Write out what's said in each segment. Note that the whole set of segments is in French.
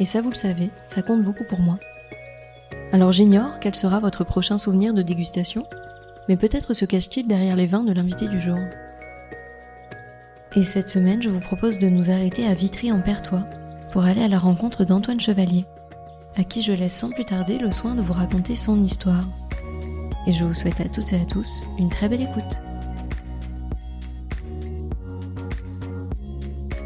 et ça vous le savez, ça compte beaucoup pour moi. Alors j'ignore quel sera votre prochain souvenir de dégustation, mais peut-être se cache-t-il derrière les vins de l'invité du jour. Et cette semaine, je vous propose de nous arrêter à Vitry en Pertois pour aller à la rencontre d'Antoine Chevalier, à qui je laisse sans plus tarder le soin de vous raconter son histoire. Et je vous souhaite à toutes et à tous une très belle écoute.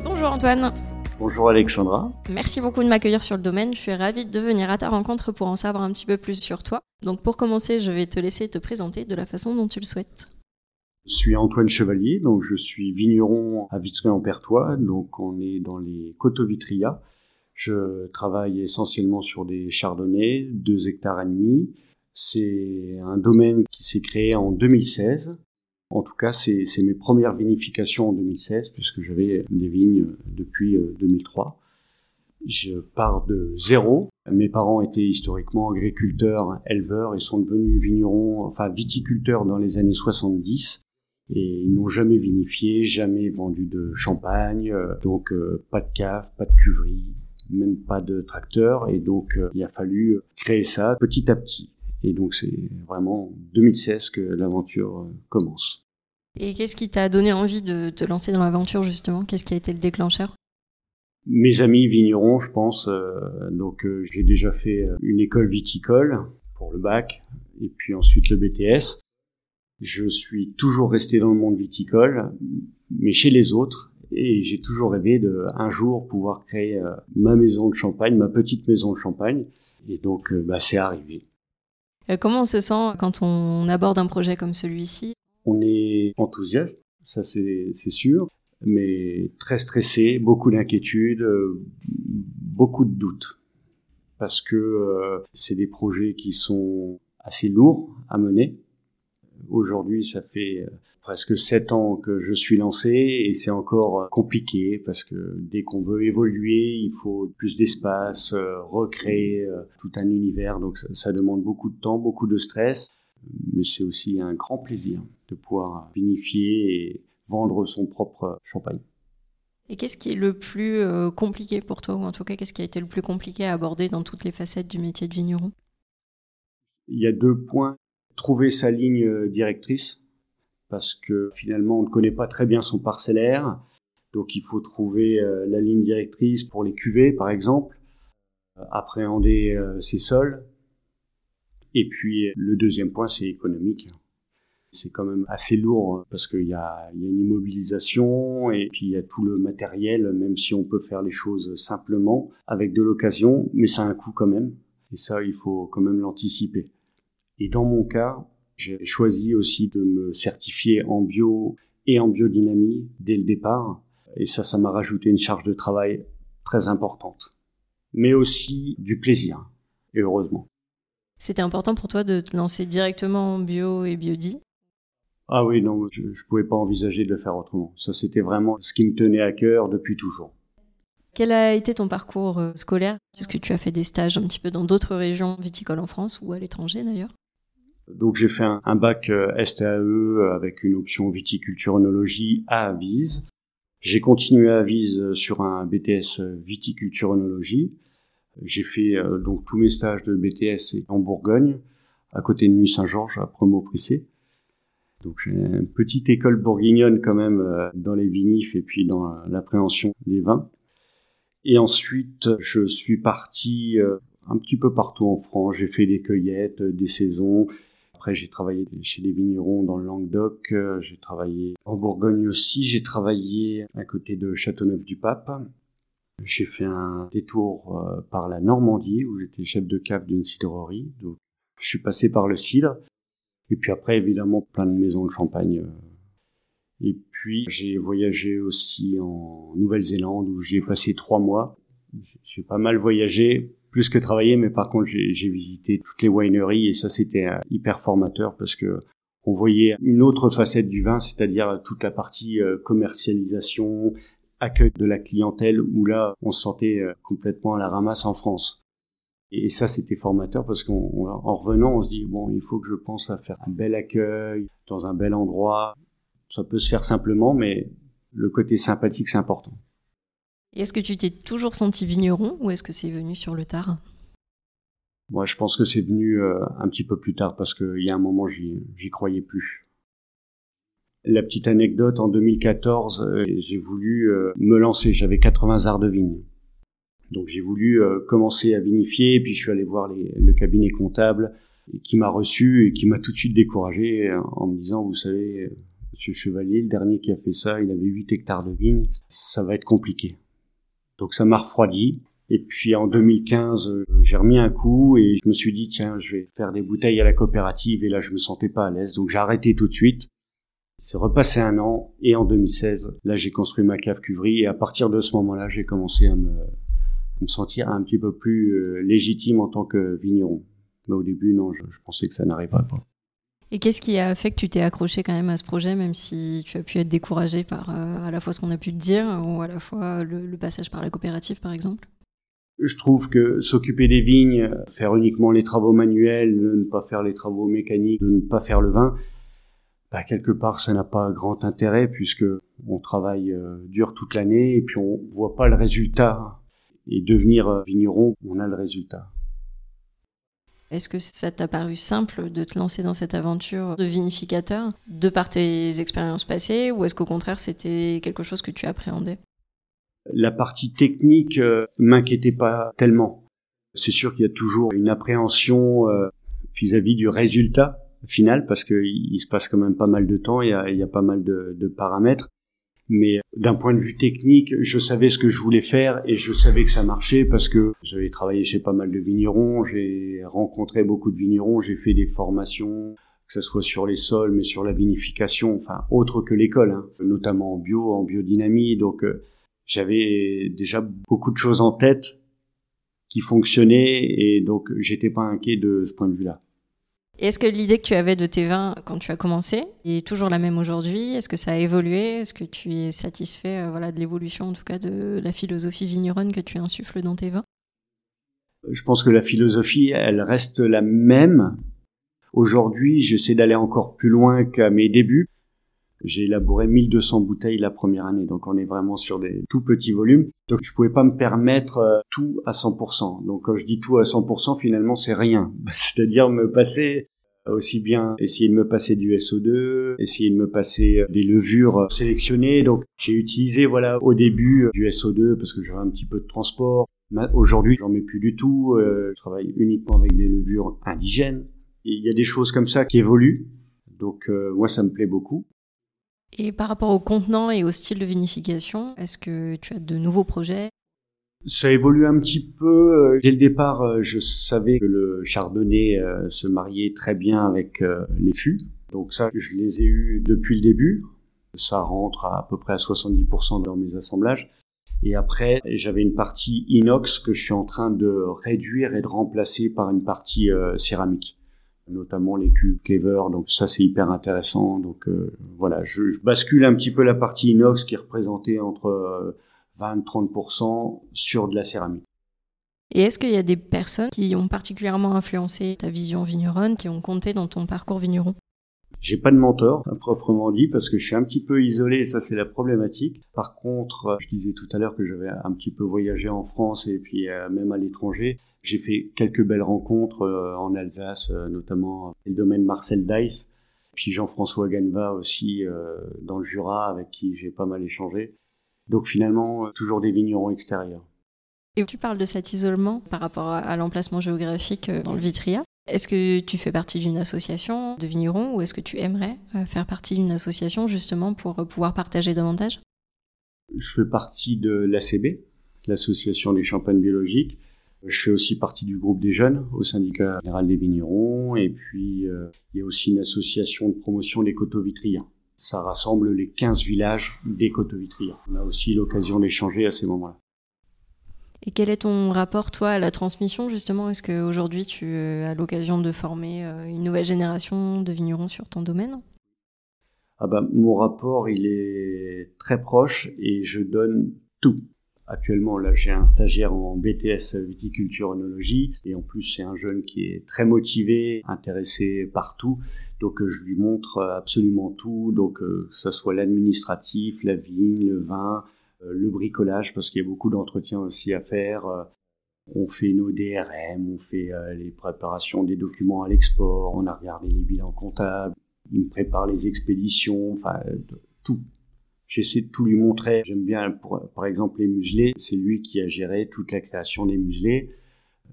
Bonjour Antoine Bonjour Alexandra. Merci beaucoup de m'accueillir sur le domaine. Je suis ravie de venir à ta rencontre pour en savoir un petit peu plus sur toi. Donc pour commencer, je vais te laisser te présenter de la façon dont tu le souhaites. Je suis Antoine Chevalier, donc je suis vigneron à Vitry-en-Pertois, donc on est dans les Coteaux-Vitria. Je travaille essentiellement sur des chardonnays, 2 hectares et demi. C'est un domaine qui s'est créé en 2016 en tout cas, c'est mes premières vinifications en 2016, puisque j'avais des vignes depuis 2003. Euh, Je pars de zéro. Mes parents étaient historiquement agriculteurs, éleveurs et sont devenus vignerons, enfin viticulteurs dans les années 70. Et ils n'ont jamais vinifié, jamais vendu de champagne, euh, donc euh, pas de cave, pas de cuverie, même pas de tracteur. Et donc il a fallu créer ça petit à petit. Et donc c'est vraiment 2016 que l'aventure commence. Et qu'est-ce qui t'a donné envie de te lancer dans l'aventure justement? Qu'est-ce qui a été le déclencheur? Mes amis vignerons, je pense. Euh, donc euh, j'ai déjà fait euh, une école viticole pour le bac et puis ensuite le BTS. Je suis toujours resté dans le monde viticole, mais chez les autres. Et j'ai toujours rêvé de un jour pouvoir créer ma maison de champagne, ma petite maison de champagne. Et donc, bah, c'est arrivé. Comment on se sent quand on aborde un projet comme celui-ci? On est enthousiaste, ça c'est sûr, mais très stressé, beaucoup d'inquiétudes, euh, beaucoup de doutes, parce que euh, c'est des projets qui sont assez lourds à mener. Aujourd'hui, ça fait euh, presque sept ans que je suis lancé et c'est encore compliqué parce que dès qu'on veut évoluer, il faut plus d'espace, recréer tout un univers. Donc ça demande beaucoup de temps, beaucoup de stress mais c'est aussi un grand plaisir de pouvoir vinifier et vendre son propre champagne. Et qu'est-ce qui est le plus euh, compliqué pour toi, ou en tout cas qu'est-ce qui a été le plus compliqué à aborder dans toutes les facettes du métier de vigneron? Il y a deux points. Trouver sa ligne euh, directrice, parce que finalement on ne connaît pas très bien son parcellaire, donc il faut trouver euh, la ligne directrice pour les cuvées par exemple, appréhender ses sols, et puis le deuxième point, c'est économique. C'est quand même assez lourd hein, parce qu'il y a, y a une immobilisation et puis il y a tout le matériel, même si on peut faire les choses simplement avec de l'occasion, mais ça a un coût quand même. Et ça, il faut quand même l'anticiper. Et dans mon cas, j'ai choisi aussi de me certifier en bio et en biodynamie dès le départ. Et ça, ça m'a rajouté une charge de travail très importante. Mais aussi du plaisir. Et heureusement. C'était important pour toi de te lancer directement en bio et biodi Ah oui, non, je ne pouvais pas envisager de le faire autrement. Ça, c'était vraiment ce qui me tenait à cœur depuis toujours. Quel a été ton parcours euh, scolaire? Est-ce que tu as fait des stages un petit peu dans d'autres régions viticoles en France ou à l'étranger d'ailleurs? Donc j'ai fait un, bac euh, STAE avec une option viticulture-œnologie à Avise. J'ai continué à Avise sur un BTS viticulture-œnologie j'ai fait euh, donc tous mes stages de BTS en Bourgogne, à côté de Nuit-Saint-Georges, à Promot-Prissé. Donc j'ai une petite école bourguignonne quand même euh, dans les vinifs et puis dans l'appréhension des vins. Et ensuite, je suis parti euh, un petit peu partout en France. J'ai fait des cueillettes, des saisons. Après, j'ai travaillé chez des vignerons dans le Languedoc. J'ai travaillé en Bourgogne aussi. J'ai travaillé à côté de Châteauneuf-du-Pape. J'ai fait un détour euh, par la Normandie où j'étais chef de cave d'une cidrerie. Donc, je suis passé par le cidre. Et puis après, évidemment, plein de maisons de champagne. Euh. Et puis, j'ai voyagé aussi en Nouvelle-Zélande où j'ai passé trois mois. J'ai pas mal voyagé, plus que travaillé, mais par contre, j'ai visité toutes les wineries et ça, c'était euh, hyper formateur parce que on voyait une autre facette du vin, c'est-à-dire toute la partie commercialisation, accueil de la clientèle où là, on se sentait euh, complètement à la ramasse en France. Et ça, c'était formateur parce qu'en revenant, on se dit, bon, il faut que je pense à faire un bel accueil dans un bel endroit. Ça peut se faire simplement, mais le côté sympathique, c'est important. Et est-ce que tu t'es toujours senti vigneron ou est-ce que c'est venu sur le tard? Moi, je pense que c'est venu euh, un petit peu plus tard parce qu'il y a un moment, j'y croyais plus. La petite anecdote, en 2014, euh, j'ai voulu euh, me lancer. J'avais 80 arts de vigne. Donc j'ai voulu euh, commencer à vinifier, puis je suis allé voir le cabinet comptable qui m'a reçu et qui m'a tout de suite découragé en me disant, vous savez, Monsieur Chevalier, le dernier qui a fait ça, il avait 8 hectares de vigne, ça va être compliqué. Donc ça m'a refroidi. Et puis en 2015, j'ai remis un coup et je me suis dit, tiens, je vais faire des bouteilles à la coopérative. Et là, je me sentais pas à l'aise. Donc j'ai arrêté tout de suite. C'est repassé un an et en 2016, là j'ai construit ma cave cuverie et à partir de ce moment-là, j'ai commencé à me, me, sentir un petit peu plus euh, légitime en tant que vigneron. Mais au début, non, je, pensais que ça n'arriverait pas. Et qu'est-ce qui a fait que tu t'es accroché quand même à ce projet, même si tu as pu être découragé par euh, à la fois ce qu'on a pu te dire ou à la fois le passage par la coopérative, par exemple? Je trouve que s'occuper des vignes, faire uniquement les travaux manuels, ne pas faire les travaux mécaniques, ne pas faire le vin, bah, quelque part ça n'a pas grand intérêt puisque on travaille euh, dur toute l'année et puis on voit pas le résultat. Et devenir euh, vigneron, on a le résultat. Est-ce que ça t'a paru simple de te lancer dans cette aventure de vinificateur de par tes expériences passées ou est-ce qu'au contraire c'était quelque chose que tu appréhendais? La partie technique euh, m'inquiétait pas tellement. C'est sûr qu'il y a toujours une appréhension vis à -vis du résultat final parce qu'il se passe quand même pas mal de temps, il y a, il y a pas mal de, de paramètres. Mais d'un point de vue technique, je savais ce que je voulais faire et je savais que ça marchait parce que j'avais travaillé chez pas mal de vignerons, j'ai rencontré beaucoup de vignerons, j'ai fait des formations, que ce soit sur les sols, mais sur la vinification, enfin autre que l'école, hein, notamment en bio, en biodynamie. Donc euh, j'avais déjà beaucoup de choses en tête qui fonctionnaient et donc j'étais pas inquiet de ce point de vue-là. Est-ce que l'idée que tu avais de tes vins quand tu as commencé est toujours la même aujourd'hui? Est-ce que ça a évolué? Est-ce que tu es satisfait euh, voilà, de l'évolution, en tout cas de la philosophie vigneronne que tu insuffles dans tes vins? Je pense que la philosophie, elle reste la même. Aujourd'hui, j'essaie d'aller encore plus loin qu'à mes débuts. J'ai élaboré 1200 bouteilles la première année, donc on est vraiment sur des tout petits volumes. Donc je pouvais pas me permettre euh, tout à 100%. Donc quand je dis tout à 100%, finalement c'est rien. C'est-à-dire me passer aussi bien essayer de me passer du SO2, essayer de me passer euh, des levures sélectionnées. Donc j'ai utilisé voilà au début euh, du SO2 parce que j'avais un petit peu de transport. Aujourd'hui, j'en mets plus du tout. je travaille uniquement avec des levures indigènes. Il y a des choses comme ça qui évoluent. Donc moi, ça me plaît beaucoup. Et par rapport au contenant et au style de vinification, est-ce que tu as de nouveaux projets? Ça évolue un petit peu. Dès le départ, euh, je savais que le chardonnay euh, se mariait très bien avec euh, les fûts. Donc ça, je les ai eus depuis le début. Ça rentre à, peu près à 70% dans mes assemblages. Et après, j'avais une partie inox que je suis en train de réduire et de remplacer par une partie céramique notamment les cubes Clever. Donc ça, c'est hyper intéressant. Donc euh, voilà, je, bascule un petit peu la partie inox qui est représentée entre 20-30% euh, sur de la céramique. Et est-ce qu'il y a des personnes qui ont particulièrement influencé ta vision vigneronne, qui ont compté dans ton parcours vigneron? J'ai pas de mentor, proprement dit, parce que je suis un petit peu isolé, ça c'est la problématique. Par contre, je disais tout à l'heure que j'avais un petit peu voyagé en France et puis euh, même à l'étranger. J'ai fait quelques belles rencontres euh, en Alsace, euh, notamment le domaine Marcel Dice, puis Jean-François Ganva aussi dans le Jura, avec qui j'ai pas mal échangé. Donc finalement, toujours des vignerons extérieurs. Et tu parles de cet isolement par rapport à l'emplacement géographique euh, dans le Vitria. Est-ce que tu fais partie d'une association de vignerons ou est-ce que tu aimerais euh, faire partie d'une association justement pour euh, pouvoir partager davantage? Je fais partie de l'ACB, l'association des champagnes biologiques. Je fais aussi partie du groupe des jeunes au syndicat général des vignerons et puis il y a aussi une association de promotion des coteaux vitriens. Ça rassemble les 15 villages des coteaux vitriens. On a aussi l'occasion d'échanger à ces moments-là. Et quel est ton rapport, toi, à la transmission, justement? Est-ce qu'aujourd'hui, tu as l'occasion de former euh, une nouvelle génération de vignerons sur ton domaine? Ah bah, Mon rapport, il est très proche et je donne tout. Actuellement, là, j'ai un stagiaire en BTS viticulture onologie et en plus, c'est un jeune qui est très motivé, intéressé par tout. Donc, euh, je lui montre absolument tout. Donc, euh, que ce soit l'administratif, la vigne, le vin, euh, le bricolage, parce qu'il y a beaucoup d'entretiens aussi à faire. Euh, on fait nos DRM, on fait euh, les préparations des documents à l'export, on a regardé les bilans comptables, il me prépare les expéditions, enfin tout. J'essaie de tout lui montrer. J'aime bien, par exemple, les muselés. C'est lui qui a géré toute la création des muselés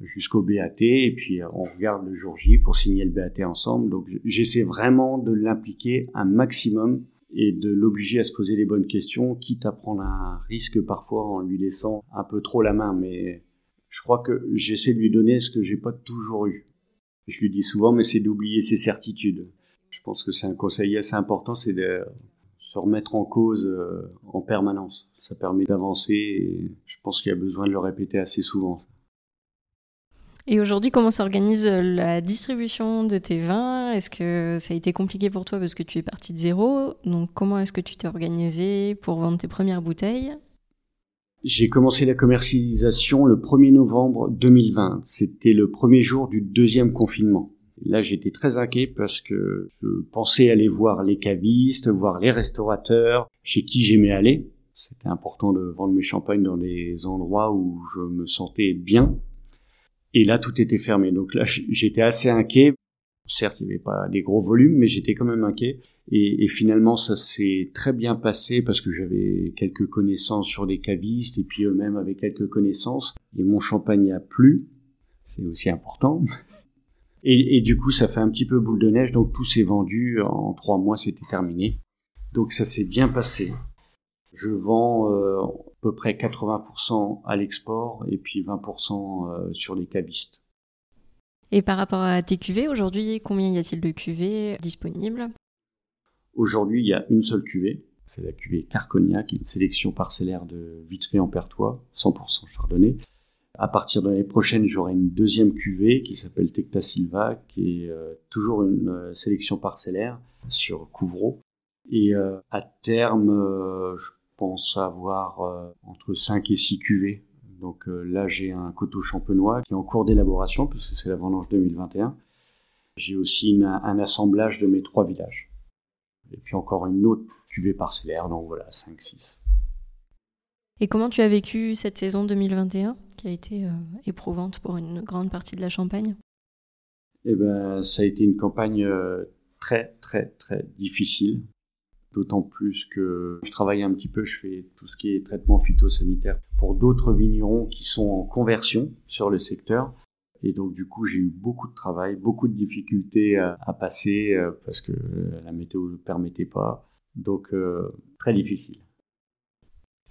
jusqu'au BAT. Et puis, on regarde le jour J pour signer le BAT ensemble. Donc, j'essaie vraiment de l'impliquer un maximum et de l'obliger à se poser les bonnes questions, quitte à prendre un risque parfois en lui laissant un peu trop la main. Mais je crois que j'essaie de lui donner ce que j'ai pas toujours eu. Je lui dis souvent, mais c'est d'oublier ses certitudes. Je pense que c'est un conseil assez important, c'est de se remettre en cause euh, en permanence. Ça permet d'avancer et je pense qu'il y a besoin de le répéter assez souvent. Et aujourd'hui, comment s'organise euh, la distribution de tes vins? Est-ce que ça a été compliqué pour toi parce que tu es parti de zéro? Donc, comment est-ce que tu t'es organisé pour vendre tes premières bouteilles? J'ai commencé la commercialisation le 1er novembre 2020. C'était le premier jour du deuxième confinement. Là, j'étais très inquiet parce que je pensais aller voir les cavistes, voir les restaurateurs, chez qui j'aimais aller. C'était important de vendre mes champagnes dans des endroits où je me sentais bien, et là, tout était fermé. Donc là, j'étais assez inquiet. Certes, il n'y avait pas des gros volumes, mais j'étais quand même inquiet. Et, finalement, ça s'est très bien passé parce que j'avais quelques connaissances sur des cavistes et puis eux-mêmes avaient quelques connaissances. Et mon champagne a plu. C'est aussi important. Et, du coup, ça fait un petit peu boule de neige. Donc tout s'est vendu. En trois mois, c'était terminé. Donc ça s'est bien passé. Je vends euh, peu près 80% à l'export et puis 20% euh, sur les cabistes. Et par rapport à tes cuvées, aujourd'hui, combien y a-t-il de cuvées disponibles? Aujourd'hui, il y a une seule cuvée. C'est la cuvée Carcognac, une sélection parcellaire de Vitré en Pertois, 100% chardonnay. À partir de l'année prochaine, j'aurai une deuxième cuvée qui s'appelle Tecta Silva, qui est euh, toujours une sélection parcellaire sur Couvreau. Et à terme, je pense avoir euh, entre 5 et 6 cuvées. Donc euh, là, j'ai un coteau champenois qui est en cours d'élaboration, puisque c'est la vendange 2021. J'ai aussi un assemblage de mes trois villages. Et puis encore une autre cuvée parcellaire, donc voilà, 5-6. Et comment tu as vécu cette saison 2021, qui a été euh, éprouvante pour une grande partie de la Champagne? Eh ben, ça a été une campagne très, très, très difficile. D'autant plus que je travaille un petit peu, je fais tout ce qui est traitement phytosanitaire pour d'autres vignerons qui sont en conversion sur le secteur. Et donc du coup, j'ai eu beaucoup de travail, beaucoup de difficultés à, passer euh, parce que la météo ne le permettait pas. Donc euh, très difficile.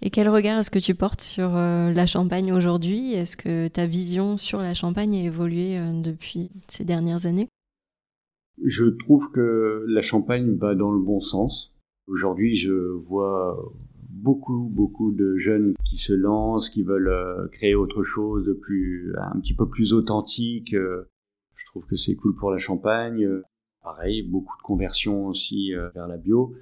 Et quel regard est-ce que tu portes sur euh, la Champagne aujourd'hui? Est-ce que ta vision sur la Champagne a évolué depuis ces dernières années? Je trouve que la Champagne va dans le bon sens. Aujourd'hui, je vois beaucoup, beaucoup de jeunes qui se lancent, qui veulent euh, créer autre chose plus, un petit peu plus authentique. Euh, je trouve que c'est cool pour la Champagne. Pareil, beaucoup de conversions aussi euh, vers la bio.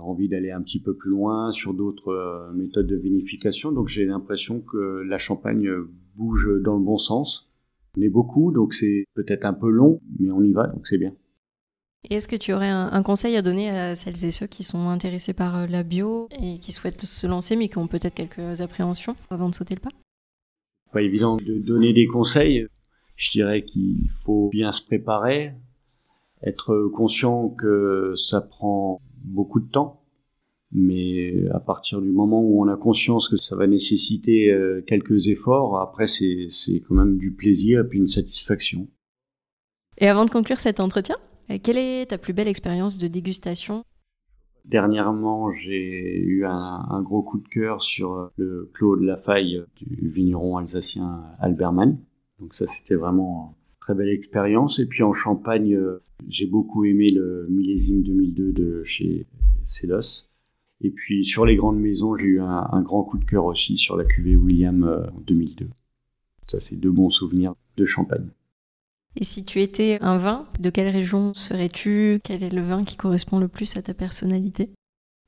envie d'aller un petit peu plus loin sur d'autres méthodes de vinification. Donc j'ai l'impression que la Champagne bouge dans le bon sens. On est beaucoup, donc c'est peut-être un peu long, mais on y va, donc c'est bien. Et est-ce que tu aurais un, conseil à donner à celles et ceux qui sont intéressés par euh, la bio et qui souhaitent se lancer mais qui ont peut-être quelques appréhensions avant de sauter le pas? Pas évident de donner des conseils. Je dirais qu'il faut bien se préparer, être conscient que ça prend beaucoup de temps, Mais à partir du moment où on a conscience que ça va nécessiter euh, quelques efforts, après c'est quand même du plaisir et puis une satisfaction. Et avant de conclure cet entretien, quelle est ta plus belle expérience de dégustation? Dernièrement, j'ai eu un, gros coup de cœur sur euh, le Clos de la Faille du vigneron alsacien Alberman. Donc ça, c'était vraiment une très belle expérience. Et puis en Champagne, j'ai beaucoup aimé le millésime 2002 de chez Celos et puis sur les grandes maisons, j'ai eu un, grand coup de cœur aussi sur la cuvée William euh, en 2002. Ça, c'est deux bons souvenirs de Champagne. Et si tu étais un vin, de quelle région serais-tu? Quel est le vin qui correspond le plus à ta personnalité?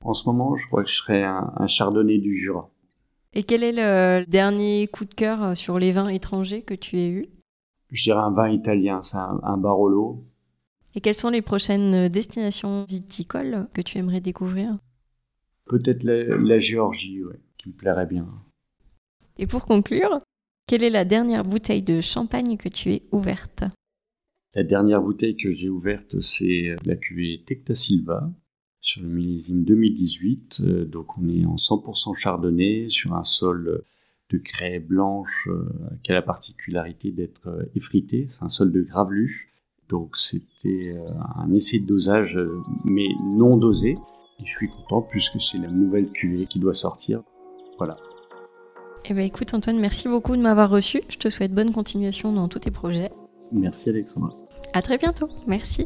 En ce moment, je crois que je serais un, chardonnay du Jura. Et quel est le dernier coup de cœur euh, sur les vins étrangers que tu aies eu? Je dirais un vin italien, c'est un Barolo. Et quelles sont les prochaines destinations viticoles que tu aimerais découvrir? Peut-être la, Géorgie, qui me plairait bien. Et pour conclure, quelle est la dernière bouteille de champagne que tu aies ouverte La dernière bouteille que j'ai ouverte, c'est la cuvée Tecta Silva sur le millésime 2018. Euh, donc on est en 100% chardonnay sur un sol de craie blanche euh, qui a la particularité d'être euh, effrité. C'est un sol de graveluche. Donc c'était un essai de dosage, mais non dosé. Et je suis content puisque c'est la nouvelle cuvée qui doit sortir. Voilà. Eh bien écoute Antoine, merci beaucoup de m'avoir reçu. Je te souhaite bonne continuation dans tous tes projets. Merci Alexandra. À très bientôt. Merci.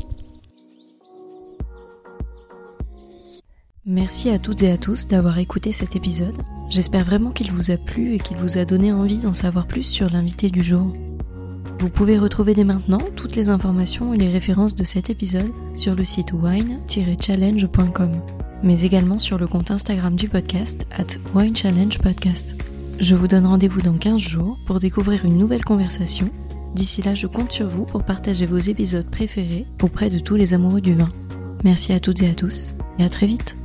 Merci à toutes et à tous d'avoir écouté cet épisode. J'espère vraiment qu'il vous a plu et qu'il vous a donné envie d'en savoir plus sur l'invité du jour. Vous pouvez retrouver dès maintenant toutes les informations et les références de cet épisode sur le site wine-challenge.com, mais également sur le compte Instagram du podcast at winechallengepodcast. Je vous donne rendez-vous dans 15 jours pour découvrir une nouvelle conversation. D'ici là, je compte sur vous pour partager vos épisodes préférés auprès de tous les amoureux du vin. Merci à toutes et à tous, et à très vite